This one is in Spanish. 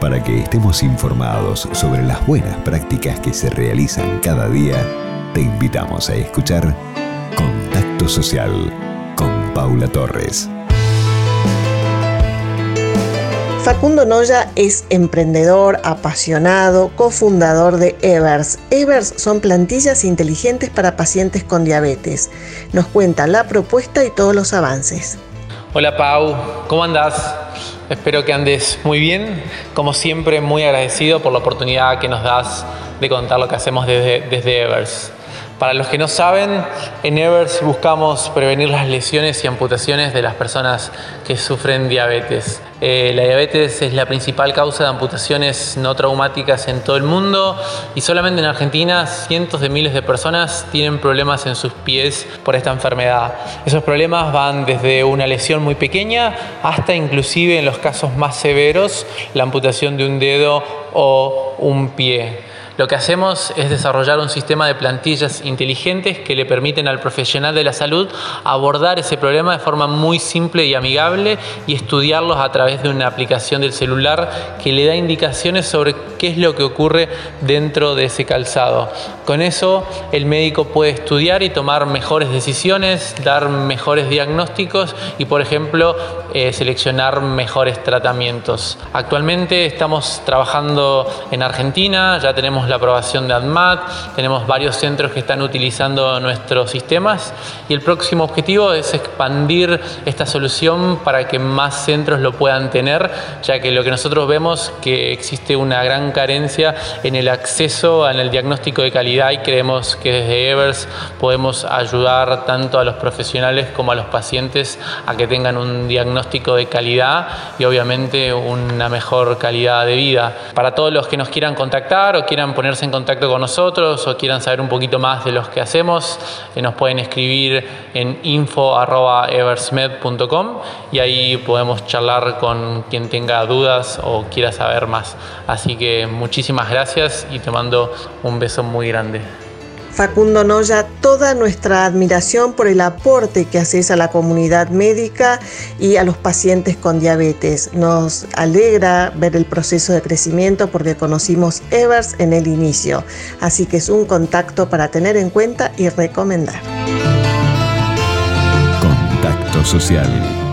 Para que estemos informados sobre las buenas prácticas que se realizan cada día, te invitamos a escuchar Contacto Social con Paula Torres. Facundo Noya es emprendedor, apasionado, cofundador de Evers. Evers son plantillas inteligentes para pacientes con diabetes. Nos cuenta la propuesta y todos los avances. Hola Pau, ¿cómo andás? Espero que andes muy bien. Como siempre, muy agradecido por la oportunidad que nos das de contar lo que hacemos desde, Evers. Para los que no saben, en Evers buscamos prevenir las lesiones y amputaciones de las personas que sufren diabetes. Eh, la diabetes es la principal causa de amputaciones no traumáticas en todo el mundo y solamente en Argentina cientos de miles de personas tienen problemas en sus pies por esta enfermedad. Esos problemas van desde una lesión muy pequeña hasta inclusive en los casos más severos la amputación de un dedo o un pie. Lo que hacemos es desarrollar un sistema de plantillas inteligentes que le permiten al profesional de la salud abordar ese problema de forma muy simple y amigable y estudiarlos a través de una aplicación del celular que le da indicaciones sobre qué es lo que ocurre dentro de ese calzado. Con eso el médico puede estudiar y tomar mejores decisiones, dar mejores diagnósticos y por ejemplo eh, seleccionar mejores tratamientos. Actualmente estamos trabajando en Argentina, ya tenemos la aprobación de ADMAT, tenemos varios centros que están utilizando nuestros sistemas y el próximo objetivo es expandir esta solución para que más centros lo puedan tener, ya que lo que nosotros vemos que existe una gran carencia en el acceso en el diagnóstico de calidad y creemos que desde Evers podemos ayudar tanto a los profesionales como a los pacientes a que tengan un diagnóstico de calidad y obviamente una mejor calidad de vida. Para todos los que nos quieran contactar o quieran ponerse en contacto con nosotros o quieran saber un poquito más de los que hacemos, eh, nos pueden escribir en info.eversmed.com y ahí podemos charlar con quien tenga dudas o quiera saber más. Así que muchísimas gracias y te mando un beso muy grande. Facundo Noya, toda nuestra admiración por el aporte que haces a la comunidad médica y a los pacientes con diabetes. Nos alegra ver el proceso de crecimiento porque conocimos Evers en el inicio, así que es un contacto para tener en cuenta y recomendar. Contacto social